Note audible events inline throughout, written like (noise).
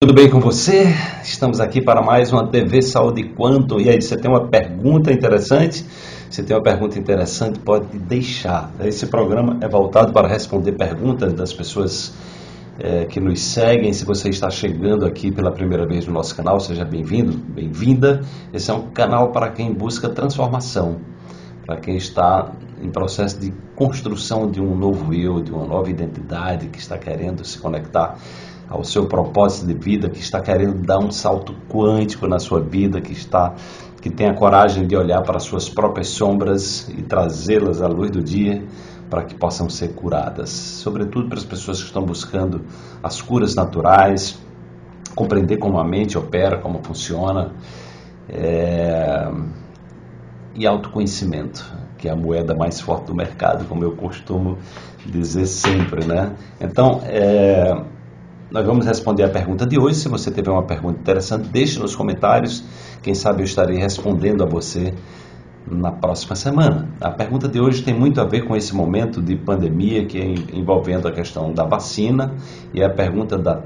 Tudo bem com você? Estamos aqui para mais uma TV Saúde Quanto. E aí, você tem uma pergunta interessante? Você tem uma pergunta interessante, pode deixar. Esse programa é voltado para responder perguntas das pessoas é, que nos seguem. Se você está chegando aqui pela primeira vez no nosso canal, seja bem-vindo, bem-vinda. Esse é um canal para quem busca transformação, para quem está em processo de construção de um novo eu, de uma nova identidade, que está querendo se conectar ao seu propósito de vida, que está querendo dar um salto quântico na sua vida, que está que tem a coragem de olhar para suas próprias sombras e trazê-las à luz do dia para que possam ser curadas. Sobretudo para as pessoas que estão buscando as curas naturais, compreender como a mente opera, como funciona, é... e autoconhecimento, que é a moeda mais forte do mercado, como eu costumo dizer sempre, né? Então, é nós vamos responder a pergunta de hoje. Se você tiver uma pergunta interessante, deixe nos comentários. Quem sabe eu estarei respondendo a você na próxima semana. A pergunta de hoje tem muito a ver com esse momento de pandemia que é envolvendo a questão da vacina e a pergunta da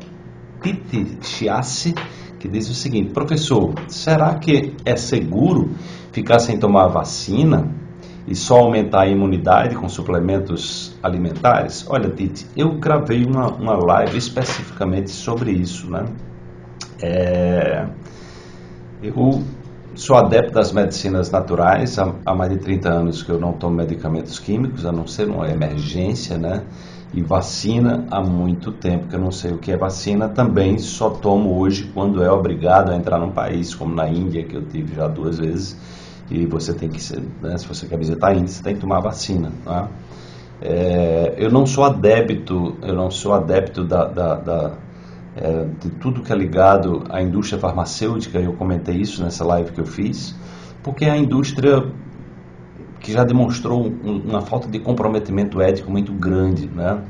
Titi Chiassi, que diz o seguinte: Professor, será que é seguro ficar sem tomar vacina? E só aumentar a imunidade com suplementos alimentares? Olha, Tite, eu gravei uma, uma live especificamente sobre isso, né? É, eu sou adepto das medicinas naturais, há, há, mais de 30 anos que eu não tomo medicamentos químicos, a não ser uma emergência, né? E vacina há muito tempo que eu não sei o que é vacina, também só tomo hoje quando é obrigado a entrar num país, como na Índia, que eu tive já duas vezes, e você tem que, né, se você quer visitar a Índia, você tem que tomar vacina. Tá? É, eu não sou adepto, eu não sou adepto da, da, da é, de tudo que é ligado à indústria farmacêutica. Eu comentei isso nessa live que eu fiz, porque é a indústria que já demonstrou uma falta de comprometimento ético muito grande, né?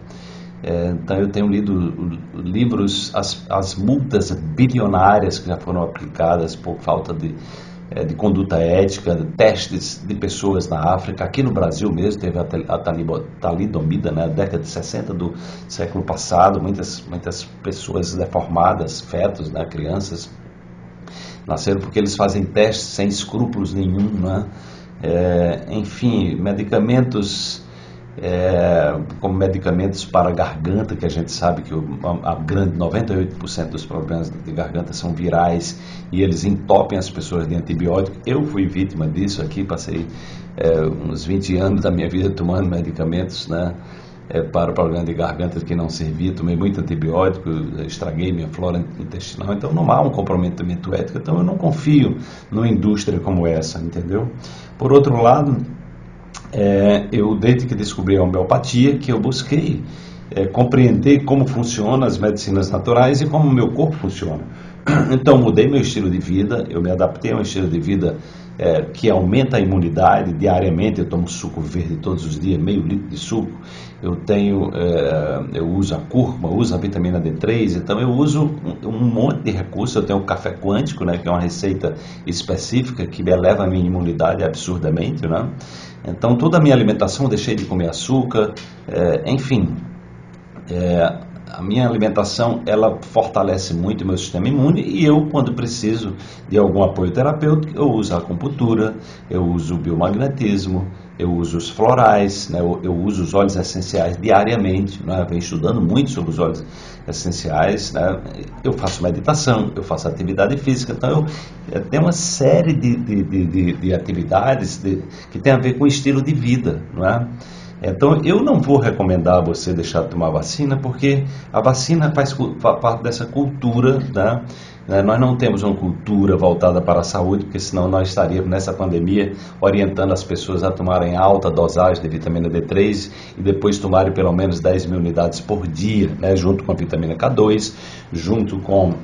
É, então eu tenho lido livros, as, as multas bilionárias que já foram aplicadas por falta de de conduta ética, testes de pessoas na África. Aqui no Brasil mesmo teve a, talidomida, na né, década de 60 do século passado, muitas, muitas pessoas deformadas, fetos, né, crianças, nasceram porque eles fazem testes sem escrúpulos nenhum. Né? É, enfim, medicamentos é, como medicamentos para garganta, que a gente sabe que o, a, a grande 98% dos problemas de garganta são virais e eles entopem as pessoas de antibiótico. Eu fui vítima disso aqui, passei é, uns 20 anos da minha vida tomando medicamentos né, é, para o problema de garganta que não servia, tomei muito antibiótico, estraguei minha flora intestinal, então não há um comprometimento ético, então eu não confio numa indústria como essa, entendeu? Por outro lado, é, eu desde que descobri a homeopatia que eu busquei é, compreender como funcionam as medicinas naturais e como o meu corpo funciona. (clears throat) Então mudei meu estilo de vida, eu me adaptei a um estilo de vida é, que aumenta a imunidade diariamente. Eu tomo suco verde todos os dias, meio litro de suco. Eu tenho, é, eu uso a cúrcuma, uso a vitamina D3. Então eu uso um, um, monte de recursos. Eu tenho o café quântico, né, que é uma receita específica que eleva a minha imunidade absurdamente, né? Então, toda a minha alimentação, deixei de comer açúcar, é, enfim. É, a minha alimentação, ela fortalece muito o meu sistema imune e eu, quando preciso de algum apoio terapêutico, eu uso a acupuntura, eu uso o biomagnetismo, eu uso os florais, né? eu, eu, uso os óleos essenciais diariamente, né? eu venho estudando muito sobre os óleos essenciais, né? eu faço meditação, eu faço atividade física, então eu, eu tenho uma série de, de, de, de atividades que tem a ver com o estilo de vida, não é? Então, eu não vou recomendar você deixar de tomar vacina, porque a vacina faz parte dessa cultura, né? né? Nós não temos uma cultura voltada para a saúde, porque senão nós estaríamos nessa pandemia orientando as pessoas a tomarem alta dosagem de vitamina D3 e depois tomarem pelo menos 10 mil unidades por dia, né? junto com a vitamina K2, junto com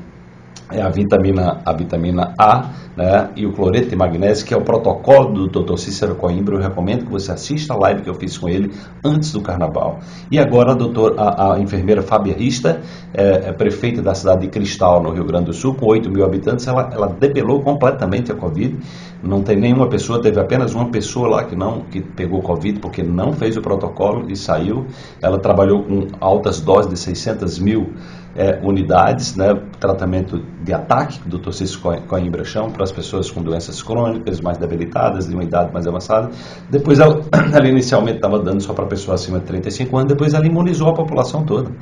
é a vitamina, a vitamina A né, e o cloreto de magnésio, que é o protocolo do Dr. Cícero Coimbra. Eu recomendo que você assista a live que eu fiz com ele antes do carnaval. E agora a, doutor, a, a enfermeira Fábia Rista, é, é, prefeita da cidade de Cristal, no Rio Grande do Sul, com 8 mil habitantes, ela, ela debelou completamente a Covid. Não tem nenhuma pessoa, teve apenas uma pessoa lá que não que pegou Covid porque não fez o protocolo e saiu. Ela trabalhou com altas doses de 600 mil é, unidades, né, tratamento de ataque, que o Dr. Cícero Coimbra chama, para as pessoas com doenças crônicas, mais debilitadas, de uma idade mais avançada. Depois, ela, (coughs) ela inicialmente estava dando só para pessoas acima de 35 anos, depois ela imunizou a população toda.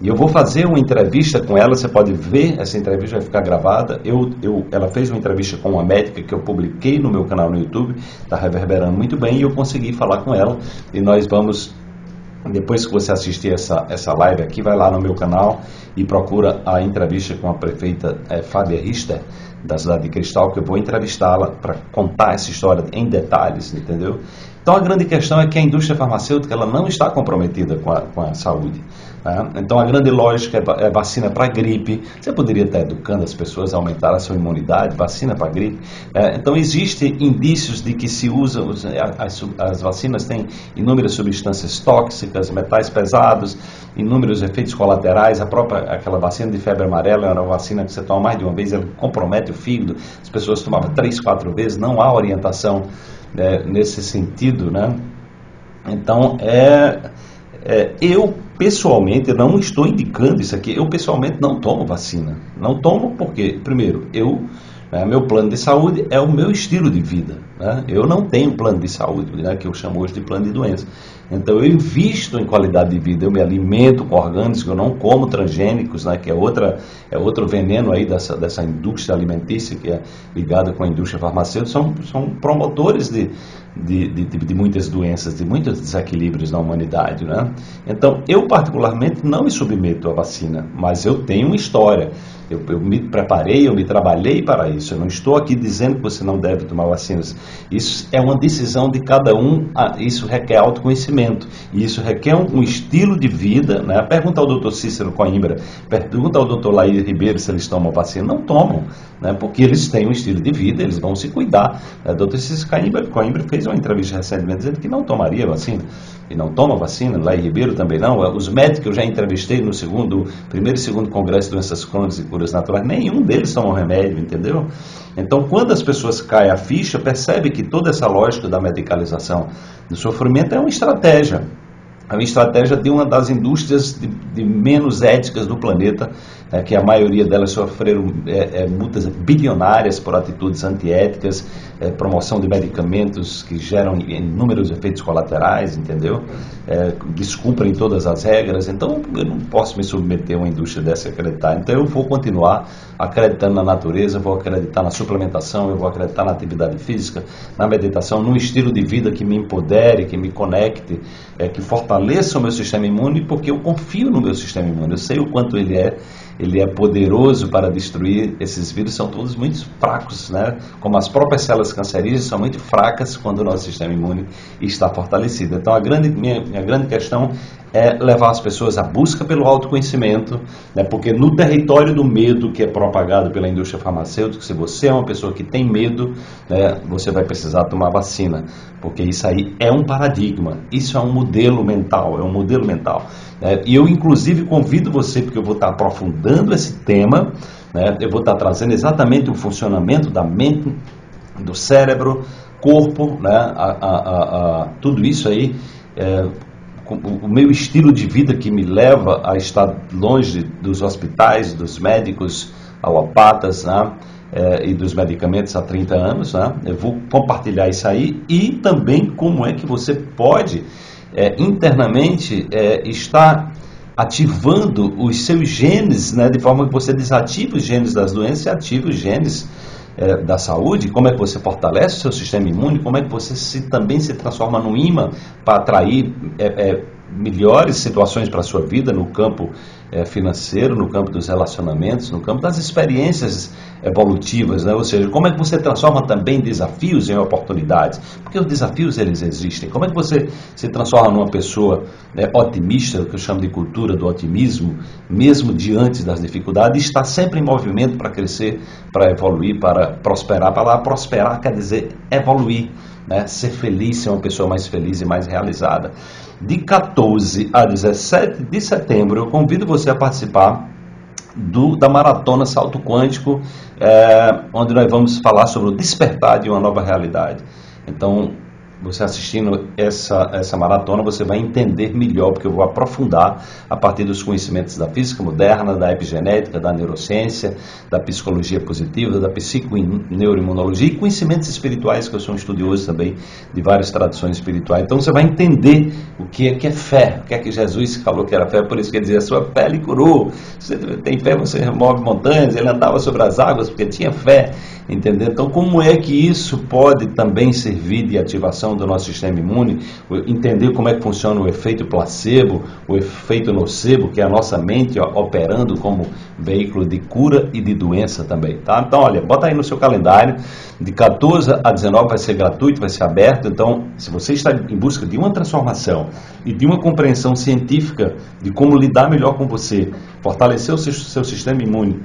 E eu vou fazer uma entrevista com ela, você pode ver, essa entrevista vai ficar gravada. Eu, eu, ela fez uma entrevista com uma médica que eu publiquei no meu canal no YouTube, está reverberando muito bem, e eu consegui falar com ela. E nós vamos, depois que você assistir essa, essa live aqui, vai lá no meu canal e procura a entrevista com a prefeita é, Fábia Richter, da cidade de Cristal, que eu vou entrevistá-la para contar essa história em detalhes, entendeu? Então a grande questão é que a indústria farmacêutica ela não está comprometida com a, com a saúde. Né? Então a grande lógica é, é vacina para gripe. Você poderia estar educando as pessoas a aumentar a sua imunidade, vacina para gripe. É, então existem indícios de que se usam as, as vacinas têm inúmeras substâncias tóxicas, metais pesados, inúmeros efeitos colaterais. A própria aquela vacina de febre amarela era uma vacina que você toma mais de uma vez, ela compromete o fígado. As pessoas tomavam três, quatro vezes. Não há orientação é, nesse sentido, né? Então é é, eu, pessoalmente, não estou indicando isso aqui. Eu, pessoalmente, não tomo vacina. Não tomo porque, primeiro, eu né, meu plano de saúde é o meu estilo de vida. Né? Eu não tenho plano de saúde, né, que eu chamo hoje de plano de doença. Então eu invisto em qualidade de vida, eu me alimento com orgânicos, eu não como transgênicos, né, que é, outra, é outro veneno aí dessa, dessa indústria alimentícia que é ligada com a indústria farmacêutica, são, são promotores de, de, de, de, muitas doenças, de muitos desequilíbrios na humanidade. Né? Então eu particularmente não me submeto à vacina, mas eu tenho uma história. Eu, eu, me preparei, eu me trabalhei para isso. Eu não estou aqui dizendo que você não deve tomar vacinas. Isso é uma decisão de cada um. Ah, isso requer autoconhecimento. Isso requer um, estilo de vida. Né? Pergunta ao doutor Cícero Coimbra, pergunta ao doutor Laí Ribeiro se eles tomam vacina. Não tomam, né? porque eles têm um estilo de vida, eles vão se cuidar. O doutor Cícero Coimbra, Coimbra fez uma entrevista recentemente dizendo que não tomaria vacina e não toma vacina, em Ribeiro também não. Os médicos que eu já entrevistei no segundo, primeiro e segundo congresso de doenças crônicas e curas naturais, nenhum deles toma remédio, entendeu? Então, quando as pessoas caem a ficha, percebe que toda essa lógica da medicalização do sofrimento é uma estratégia. É uma estratégia de uma das indústrias de, de menos éticas do planeta, é, que a maioria delas sofreram é, é, multas bilionárias por atitudes antiéticas, é, promoção de medicamentos que geram inúmeros efeitos colaterais, entendeu? É, descumprem todas as regras. Então, eu não posso me submeter a uma indústria dessa e acreditar. Então, eu vou continuar acreditando na natureza, vou acreditar na suplementação, eu vou acreditar na atividade física, na meditação, num estilo de vida que me empodere, que me conecte, é, que fortaleça o meu sistema imune, porque eu confio no meu sistema imune. Eu sei o quanto ele é ele é poderoso para destruir esses vírus, são todos muito fracos, né? Como as próprias células cancerígenas são muito fracas quando o nosso sistema imune está fortalecido. Então, a grande, minha, minha grande questão é levar as pessoas à busca pelo autoconhecimento, né? porque no território do medo que é propagado pela indústria farmacêutica, se você é uma pessoa que tem medo, né, você vai precisar tomar vacina, porque isso aí é um paradigma, isso é um modelo mental, é um modelo mental. Né? E eu, inclusive, convido você, porque eu vou estar aprofundando esse tema, né? eu vou estar trazendo exatamente o funcionamento da mente, do cérebro, corpo, né? a, a, a, a tudo isso aí. É, o meu estilo de vida que me leva a estar longe dos hospitais, dos médicos alopatas né, é, e dos medicamentos há 30 anos. Né, eu vou compartilhar isso aí e também como é que você pode é, internamente é, estar ativando os seus genes, né, de forma que você desative os genes das doenças e ative os genes é, da saúde, como é que você fortalece o seu sistema imune, como é que você se, também se transforma no imã para atrair é, é, melhores situações para a sua vida no campo é, financeiro, no campo dos relacionamentos, no campo das experiências evolutivas, né? ou seja, como é que você transforma também desafios em oportunidades, porque os desafios eles existem. Como é que você se transforma numa pessoa né, otimista, que eu chamo de cultura do otimismo, mesmo diante das dificuldades, está sempre em movimento para crescer, para evoluir, para prosperar. Para lá prosperar quer dizer evoluir, né? ser feliz, ser uma pessoa mais feliz e mais realizada de 14 a 17 de setembro, eu convido você a participar do, da Maratona Salto Quântico, é, onde nós vamos falar sobre o despertar de uma nova realidade. Então, você assistindo essa, essa maratona, você vai entender melhor, porque eu vou aprofundar a partir dos conhecimentos da física moderna, da epigenética, da neurociência, da psicologia positiva, da psiconeuroimunologia e conhecimentos espirituais, que eu sou um estudioso também de várias tradições espirituais. Então você vai entender o que é, que é fé, o que é que Jesus falou que era fé, por isso que ele dizia, a sua fé lhe curou. Você tem fé, você remove montanhas, ele andava sobre as águas porque tinha fé, entendeu? Então como é que isso pode também servir de ativação do nosso sistema imune, entender como é que funciona o efeito placebo, o efeito nocebo, que é a nossa mente ó, operando como veículo de cura e de doença também, tá? Então, olha, bota aí no seu calendário, de 14 a 19 vai ser gratuito, vai ser aberto, então, se você está em busca de uma transformação e de uma compreensão científica de como lidar melhor com você, fortalecer o seu, seu sistema imune,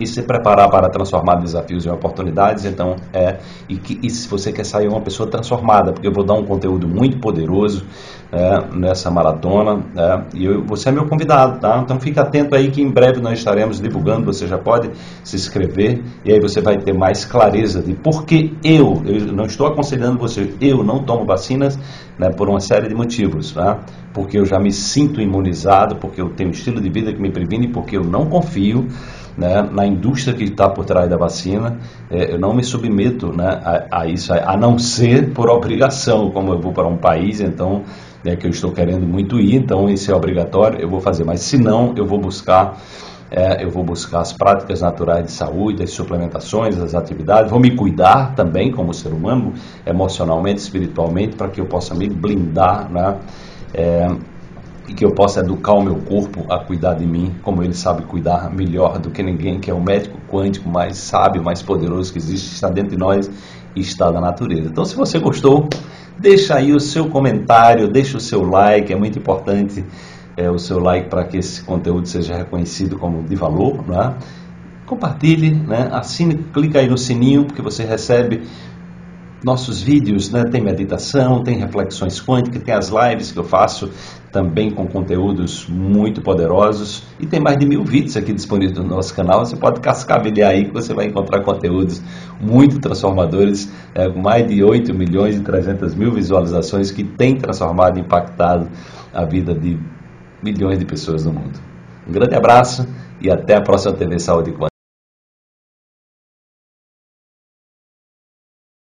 e se preparar para transformar desafios em oportunidades, então é e, que, e se você quer sair uma pessoa transformada, porque eu vou dar um conteúdo muito poderoso é, nessa maratona é, e eu, você é meu convidado, tá? Então fique atento aí que em breve nós estaremos divulgando, você já pode se inscrever e aí você vai ter mais clareza de por que eu, eu não estou aconselhando você, eu não tomo vacinas né, por uma série de motivos, tá? Porque eu já me sinto imunizado, porque eu tenho um estilo de vida que me previne, porque eu não confio né, na indústria que está por trás da vacina, é, eu não me submeto né, a, a, isso, a não ser por obrigação, como eu vou para um país, então, é que eu estou querendo muito ir, então isso é obrigatório, eu vou fazer, mas se não, eu vou buscar. É, eu vou buscar as práticas naturais de saúde, as suplementações, as atividades, vou me cuidar também como ser humano, emocionalmente, espiritualmente, para que eu possa me blindar né, é, e que eu possa educar o meu corpo a cuidar de mim, como ele sabe cuidar melhor do que ninguém, que é o médico quântico mais sábio, mais poderoso que existe, está dentro de nós e está da natureza. Então, se você gostou, deixa aí o seu comentário, deixa o seu like, é muito importante é, o seu like para que esse conteúdo seja reconhecido como de valor, né? Compartilhe, né? assine, clica aí no sininho, porque você recebe nossos vídeos, né? Tem meditação, tem reflexões quânticas, tem as lives que eu faço também com conteúdos muito poderosos e tem mais de mil vídeos aqui disponíveis no nosso canal. Você pode cascavelhar aí que você vai encontrar conteúdos muito transformadores, é, mais de 8 milhões e 300 mil visualizações que tem transformado e impactado a vida de milhões de pessoas no mundo. Um grande abraço e até a próxima TV Saúde Quântica.